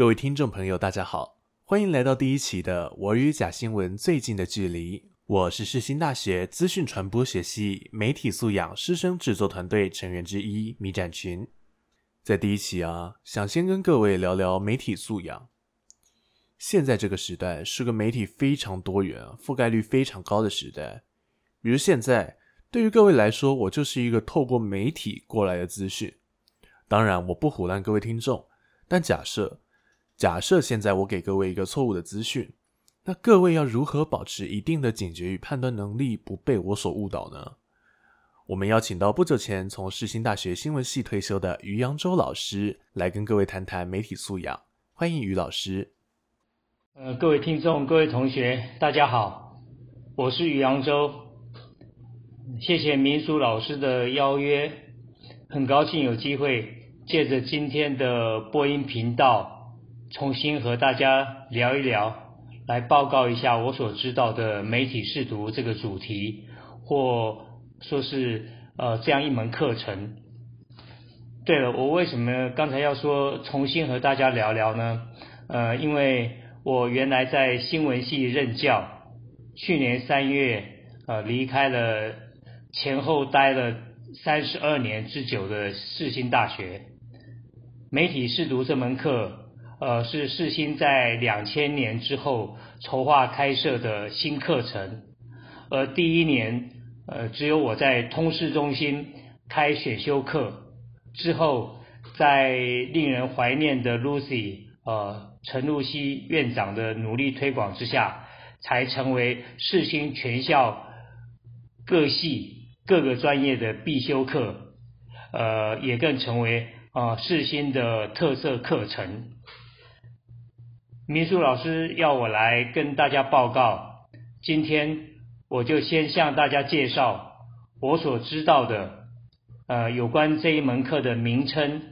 各位听众朋友，大家好，欢迎来到第一期的《我与假新闻最近的距离》。我是世新大学资讯传播学系媒体素养师生制作团队成员之一米展群。在第一期啊，想先跟各位聊聊媒体素养。现在这个时代是个媒体非常多元、覆盖率非常高的时代。比如现在，对于各位来说，我就是一个透过媒体过来的资讯。当然，我不唬烂各位听众，但假设。假设现在我给各位一个错误的资讯，那各位要如何保持一定的警觉与判断能力，不被我所误导呢？我们邀请到不久前从世新大学新闻系退休的于扬洲老师来跟各位谈谈媒体素养。欢迎于老师。呃，各位听众、各位同学，大家好，我是于扬洲。谢谢民俗老师的邀约，很高兴有机会借着今天的播音频道。重新和大家聊一聊，来报告一下我所知道的媒体试读这个主题，或说是呃这样一门课程。对了，我为什么刚才要说重新和大家聊聊呢？呃，因为我原来在新闻系任教，去年三月呃离开了前后待了三十二年之久的世新大学，媒体试读这门课。呃，是世新在两千年之后筹划开设的新课程，而第一年，呃，只有我在通识中心开选修课，之后在令人怀念的 Lucy，呃，陈露西院长的努力推广之下，才成为世新全校各系各个专业的必修课，呃，也更成为啊世新的特色课程。民宿老师要我来跟大家报告，今天我就先向大家介绍我所知道的，呃，有关这一门课的名称、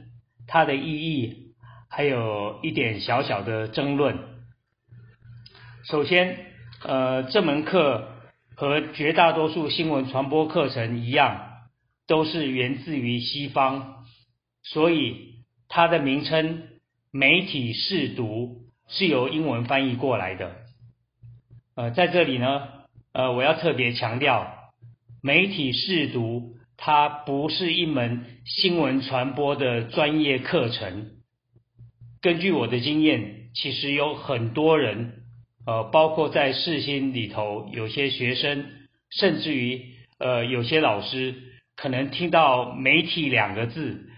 它的意义，还有一点小小的争论。首先，呃，这门课和绝大多数新闻传播课程一样，都是源自于西方，所以它的名称“媒体试读”。是由英文翻译过来的，呃，在这里呢，呃，我要特别强调，媒体试读它不是一门新闻传播的专业课程。根据我的经验，其实有很多人，呃，包括在世新里头，有些学生，甚至于呃，有些老师，可能听到媒体两个字，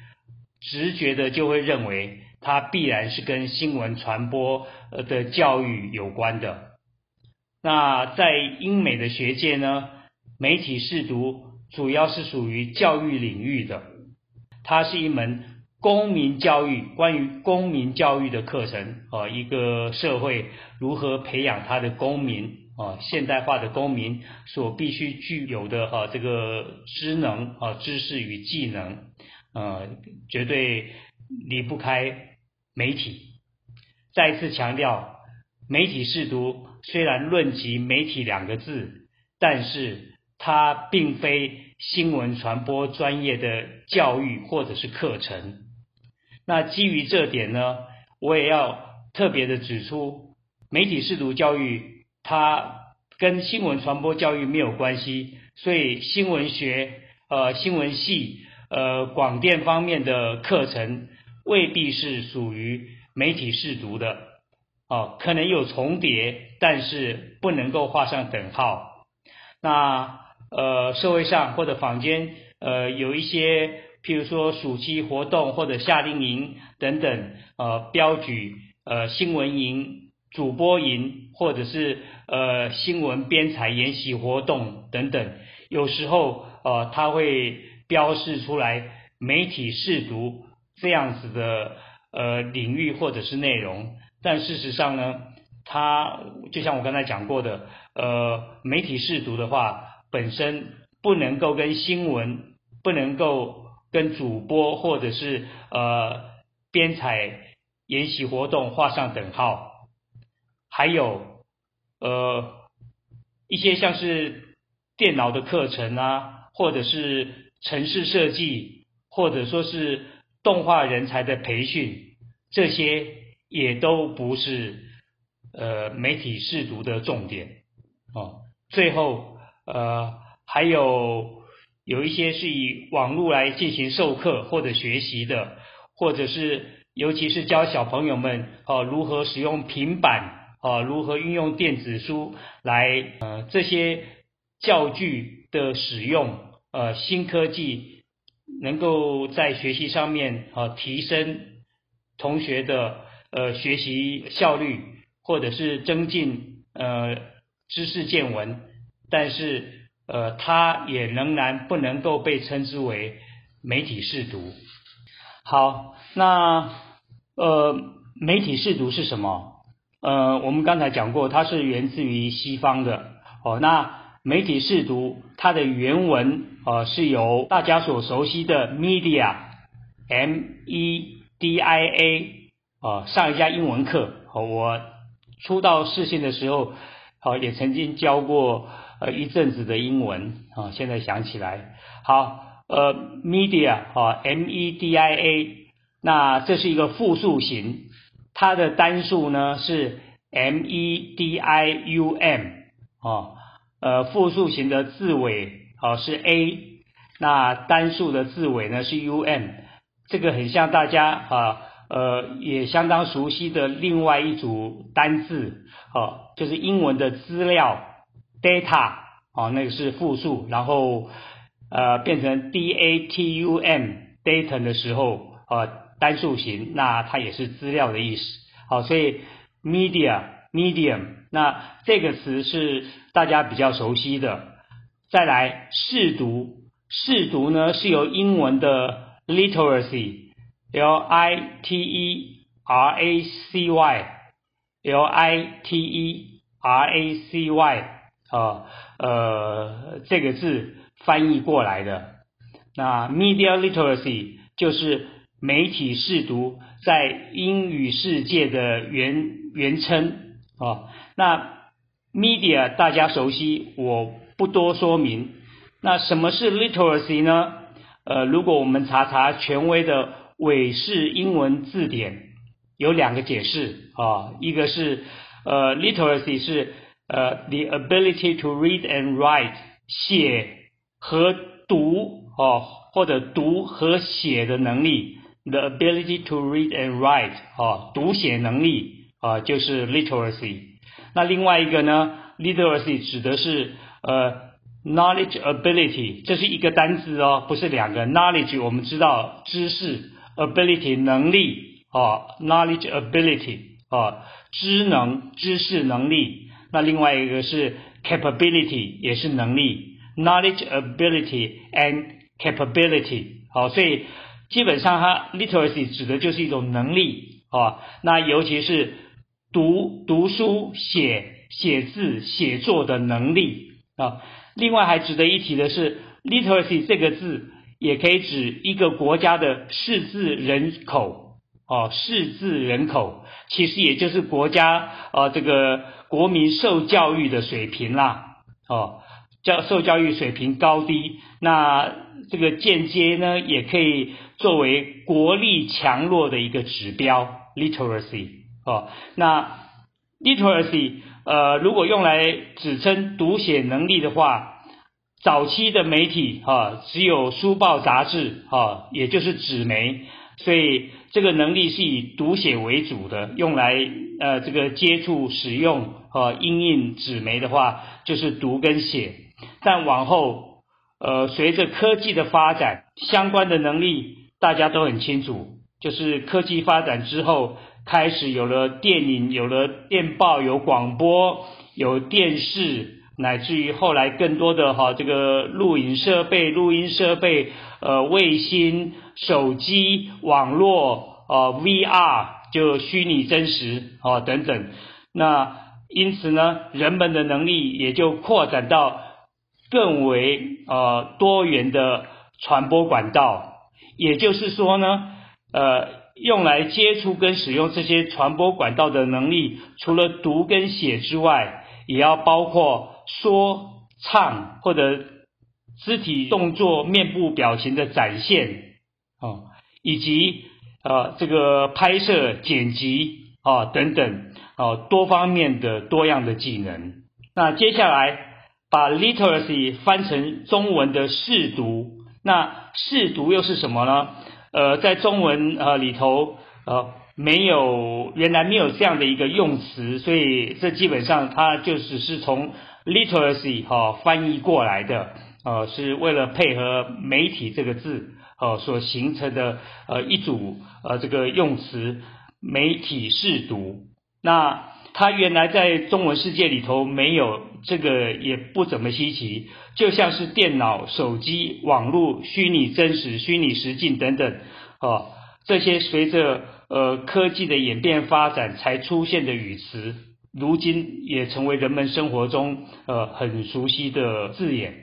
直觉的就会认为。它必然是跟新闻传播的教育有关的。那在英美的学界呢，媒体试读主要是属于教育领域的，它是一门公民教育，关于公民教育的课程啊，一个社会如何培养他的公民啊，现代化的公民所必须具有的啊这个知能啊知识与技能，呃，绝对离不开。媒体再次强调，媒体试读虽然论及媒体两个字，但是它并非新闻传播专业的教育或者是课程。那基于这点呢，我也要特别的指出，媒体试读教育它跟新闻传播教育没有关系，所以新闻学、呃新闻系、呃广电方面的课程。未必是属于媒体试读的，哦，可能有重叠，但是不能够画上等号。那呃，社会上或者坊间呃有一些，譬如说暑期活动或者夏令营等等，呃，标举呃新闻营、主播营或者是呃新闻编采研习活动等等，有时候呃他会标示出来媒体试读。这样子的呃领域或者是内容，但事实上呢，它就像我刚才讲过的，呃，媒体试读的话，本身不能够跟新闻，不能够跟主播或者是呃编采研习活动画上等号，还有呃一些像是电脑的课程啊，或者是城市设计，或者说是。动画人才的培训，这些也都不是呃媒体试读的重点哦。最后呃还有有一些是以网络来进行授课或者学习的，或者是尤其是教小朋友们哦如何使用平板哦如何运用电子书来呃这些教具的使用呃新科技能够在学习上面啊提升同学的。呃，学习效率或者是增进呃知识见闻，但是呃，它也仍然不能够被称之为媒体试读。好，那呃，媒体试读是什么？呃，我们刚才讲过，它是源自于西方的。哦，那媒体试读它的原文呃是由大家所熟悉的 media，m e d i a。啊，上一下英文课，我初到视线的时候，好也曾经教过呃一阵子的英文。啊，现在想起来，好呃，media 啊，m e d i a，那这是一个复数型，它的单数呢是 m e d i u m 啊，呃复数型的字尾啊是 a，那单数的字尾呢是 u m，这个很像大家啊。呃，也相当熟悉的另外一组单字，哦，就是英文的资料 data，哦，那个是复数，然后呃变成 d a t u m data 的时候，呃单数型，那它也是资料的意思，好，所以 media medium，那这个词是大家比较熟悉的。再来试读，试读呢是由英文的 literacy。L I T E R A C Y，L I T E R A C Y，啊，呃，这个字翻译过来的。那 media literacy 就是媒体试读在英语世界的原原称哦。那 media 大家熟悉，我不多说明。那什么是 literacy 呢？呃，如果我们查查权威的。韦氏英文字典有两个解释啊，一个是呃，literacy 是呃，the ability to read and write 写和读哦，或者读和写的能力，the ability to read and write 哦，读写能力啊，就是 literacy。那另外一个呢，literacy 指的是呃，knowledge ability，这是一个单字哦，不是两个 knowledge，我们知道知识。ability 能力啊，knowledge ability 啊，知能知识能力。那另外一个是 capability 也是能力，knowledge ability and capability 好，所以基本上它 literacy 指的就是一种能力啊。那尤其是读读书写写字写作的能力啊。另外还值得一提的是 literacy 这个字。也可以指一个国家的识字人口，哦，识字人口其实也就是国家啊这个国民受教育的水平啦，哦，教受教育水平高低，那这个间接呢也可以作为国力强弱的一个指标，literacy，哦，那 literacy，呃，如果用来指称读写能力的话。早期的媒体哈只有书报杂志哈，也就是纸媒，所以这个能力是以读写为主的，用来呃这个接触使用呃印印纸媒的话，就是读跟写。但往后呃随着科技的发展，相关的能力大家都很清楚，就是科技发展之后，开始有了电影，有了电报，有广播，有电视。乃至于后来更多的哈这个录影设备、录音设备、呃卫星、手机、网络、呃 VR 就虚拟真实啊等等，那因此呢，人们的能力也就扩展到更为呃多元的传播管道，也就是说呢，呃用来接触跟使用这些传播管道的能力，除了读跟写之外，也要包括。说唱或者肢体动作、面部表情的展现，哦，以及呃这个拍摄、剪辑啊等等哦多方面的多样的技能。那接下来把 literacy 翻成中文的试读，那试读又是什么呢？呃，在中文呃里头呃没有原来没有这样的一个用词，所以这基本上它就只是从 literacy 哈翻译过来的，呃是为了配合媒体这个字呃所形成的呃一组呃这个用词媒体试读。那它原来在中文世界里头没有这个也不怎么稀奇，就像是电脑、手机、网络、虚拟真实、虚拟实境等等，哦，这些随着呃科技的演变发展才出现的语词，如今也成为人们生活中呃很熟悉的字眼。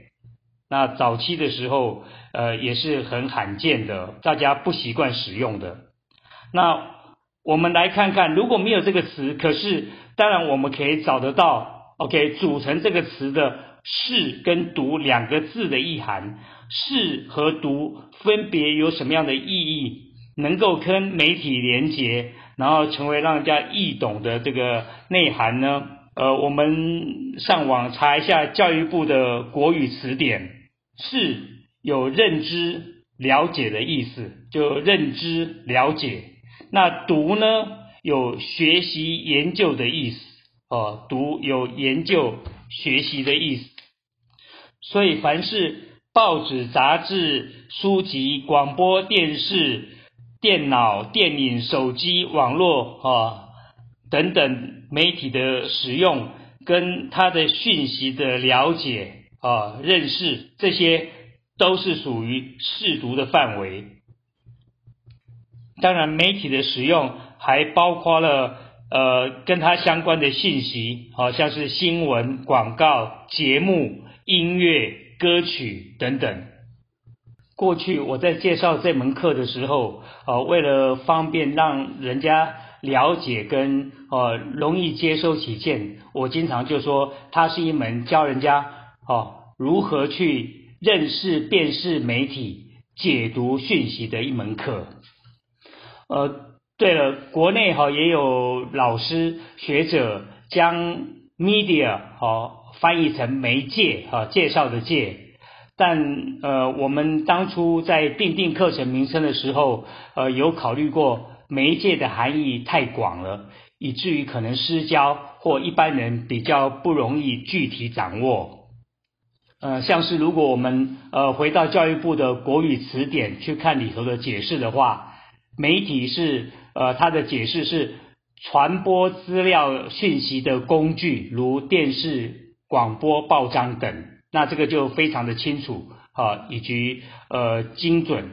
那早期的时候呃也是很罕见的，大家不习惯使用的。那我们来看看，如果没有这个词，可是当然我们可以找得到，OK，组成这个词的“是”跟“读”两个字的意涵，“是”和“读”分别有什么样的意义，能够跟媒体连接，然后成为让人家易懂的这个内涵呢？呃，我们上网查一下教育部的国语词典，“是”有认知、了解的意思，就认知、了解。那读呢，有学习研究的意思哦，读有研究学习的意思。所以凡是报纸、杂志、书籍、广播电视、电脑、电影、手机、网络啊等等媒体的使用，跟它的讯息的了解啊认识，这些都是属于试读的范围。当然，媒体的使用还包括了呃跟它相关的信息，好像是新闻、广告、节目、音乐、歌曲等等。过去我在介绍这门课的时候，呃，为了方便让人家了解跟呃容易接收起见，我经常就说它是一门教人家哦如何去认识、辨识媒体、解读讯息的一门课。呃，对了，国内哈也有老师学者将 media 哈翻译成媒介哈介绍的介，但呃我们当初在定定课程名称的时候，呃有考虑过媒介的含义太广了，以至于可能失焦或一般人比较不容易具体掌握。呃，像是如果我们呃回到教育部的国语词典去看里头的解释的话。媒体是呃，它的解释是传播资料信息的工具，如电视、广播、报章等。那这个就非常的清楚啊，以及呃精准。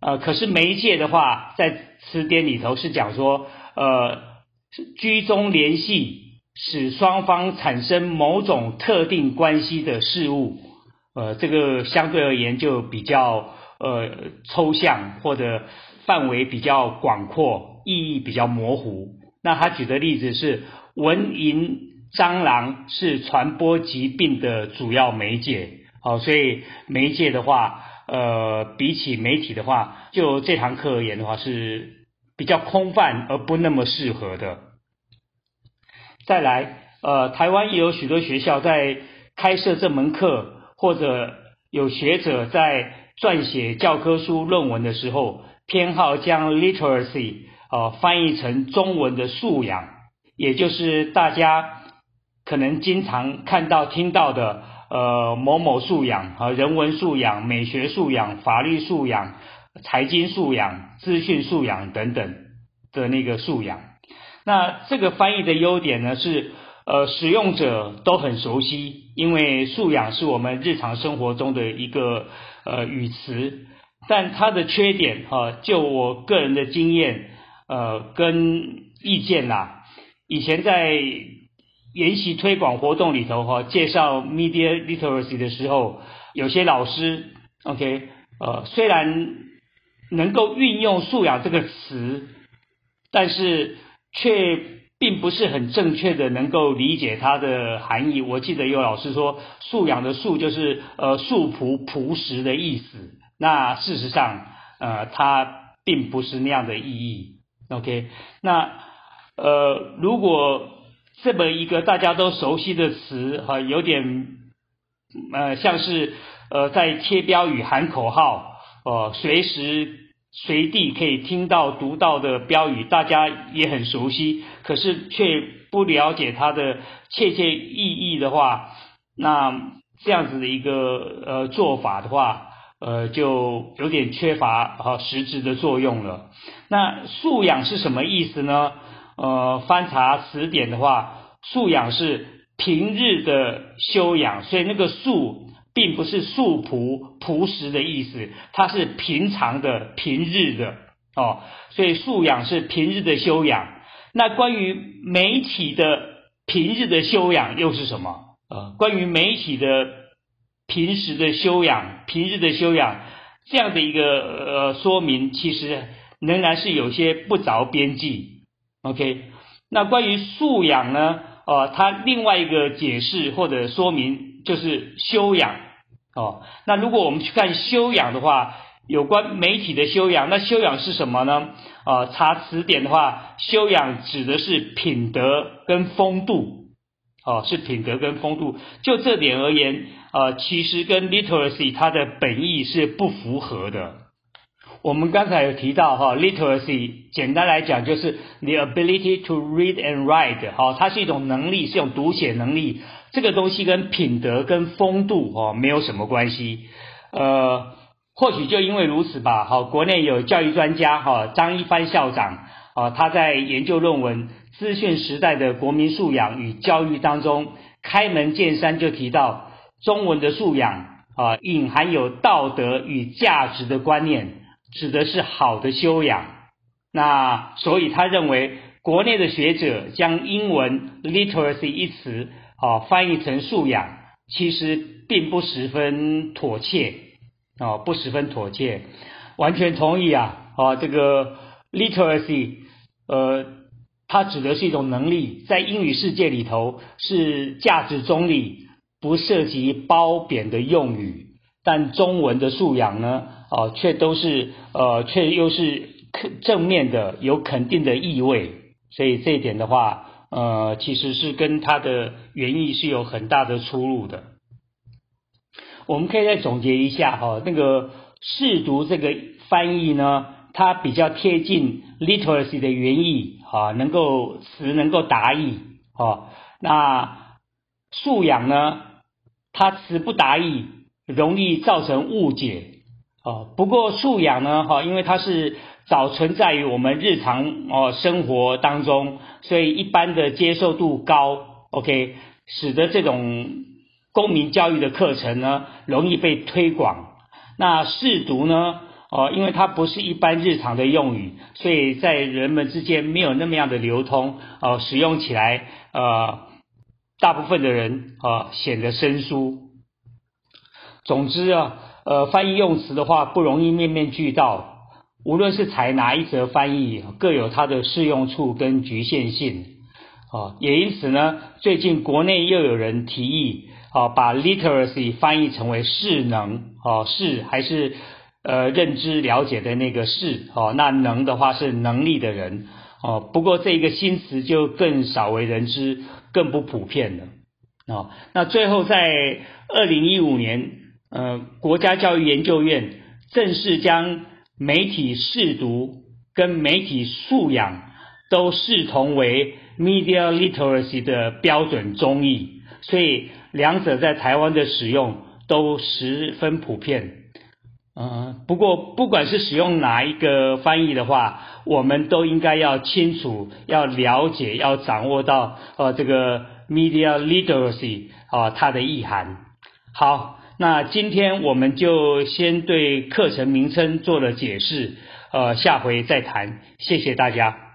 呃，可是媒介的话，在词典里头是讲说呃居中联系，使双方产生某种特定关系的事物。呃，这个相对而言就比较呃抽象或者。范围比较广阔，意义比较模糊。那他举的例子是蚊蝇、蟑螂是传播疾病的主要媒介。好，所以媒介的话，呃，比起媒体的话，就这堂课而言的话，是比较空泛而不那么适合的。再来，呃，台湾也有许多学校在开设这门课，或者有学者在撰写教科书论文的时候。偏好将 literacy 呃翻译成中文的素养，也就是大家可能经常看到听到的呃某某素养和人文素养、美学素养、法律素养、财经素养、资讯素养等等的那个素养。那这个翻译的优点呢是呃使用者都很熟悉，因为素养是我们日常生活中的一个呃语词。但它的缺点，哈，就我个人的经验，呃，跟意见啦，以前在研习推广活动里头，哈，介绍 media literacy 的时候，有些老师，OK，呃，虽然能够运用素养这个词，但是却并不是很正确的能够理解它的含义。我记得有老师说，素养的素就是呃素朴朴实的意思。那事实上，呃，它并不是那样的意义。OK，那呃，如果这么一个大家都熟悉的词，哈，有点呃像是呃在贴标语喊口号，哦，随时随地可以听到读到的标语，大家也很熟悉，可是却不了解它的切切意义的话，那这样子的一个呃做法的话，呃就有点缺乏啊实质的作用了。那素养是什么意思呢？呃，翻查词典的话，素养是平日的修养，所以那个素并不是素朴朴实的意思，它是平常的、平日的哦。所以素养是平日的修养。那关于媒体的平日的修养又是什么？呃，关于媒体的平时的修养、平日的修养这样的一个呃说明，其实仍然是有些不着边际。OK，那关于素养呢？呃，它另外一个解释或者说明就是修养哦。那如果我们去看修养的话，有关媒体的修养，那修养是什么呢？啊，查词典的话，修养指的是品德跟风度哦，是品德跟风度。就这点而言，呃，其实跟 literacy 它的本意是不符合的。我们刚才有提到哈，literacy 简单来讲就是 the ability to read and write，哈，它是一种能力，是一种读写能力。这个东西跟品德跟风度哦没有什么关系。呃，或许就因为如此吧，好，国内有教育专家哈张一帆校长啊，他在研究论文《资讯时代的国民素养与教育》当中开门见山就提到，中文的素养啊隐含有道德与价值的观念。指的是好的修养，那所以他认为国内的学者将英文 literacy 一词啊翻译成素养，其实并不十分妥切啊，不十分妥切，完全同意啊啊这个 literacy 呃，它指的是一种能力，在英语世界里头是价值中立，不涉及褒贬的用语。但中文的素养呢，哦，却都是呃，却又是正面的，有肯定的意味。所以这一点的话，呃，其实是跟它的原意是有很大的出入的。我们可以再总结一下哈，那个试读这个翻译呢，它比较贴近 literacy 的原意啊，能够词能够达意啊。那素养呢，它词不达意。容易造成误解，哦，不过素养呢，哈，因为它是早存在于我们日常哦生活当中，所以一般的接受度高，OK，使得这种公民教育的课程呢容易被推广。那试读呢，哦，因为它不是一般日常的用语，所以在人们之间没有那么样的流通，哦，使用起来，呃，大部分的人啊显得生疏。总之啊，呃，翻译用词的话不容易面面俱到，无论是采哪一则翻译，各有它的适用处跟局限性，哦，也因此呢，最近国内又有人提议，啊，把 literacy 翻译成为势能，哦，势还是呃认知了解的那个势，哦，那能的话是能力的人，哦，不过这一个新词就更少为人知，更不普遍了，哦，那最后在二零一五年。呃，国家教育研究院正式将媒体试读跟媒体素养都视同为 media literacy 的标准中译，所以两者在台湾的使用都十分普遍。嗯，不过不管是使用哪一个翻译的话，我们都应该要清楚、要了解、要掌握到呃这个 media literacy 啊它的意涵。好。那今天我们就先对课程名称做了解释，呃，下回再谈。谢谢大家。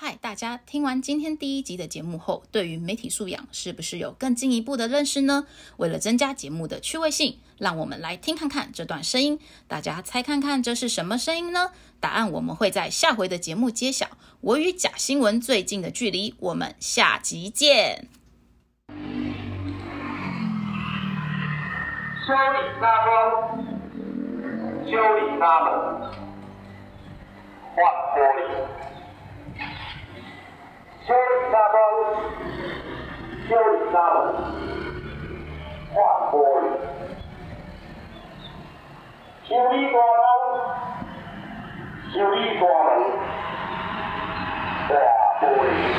嗨，大家听完今天第一集的节目后，对于媒体素养是不是有更进一步的认识呢？为了增加节目的趣味性，让我们来听看看这段声音。大家猜看看这是什么声音呢？答案我们会在下回的节目揭晓。我与假新闻最近的距离，我们下集见。修理纱窗，修理纱门，换玻璃。George Davos, George Davos, what boy. Hughie Gordon, Hughie Gordon, what boy.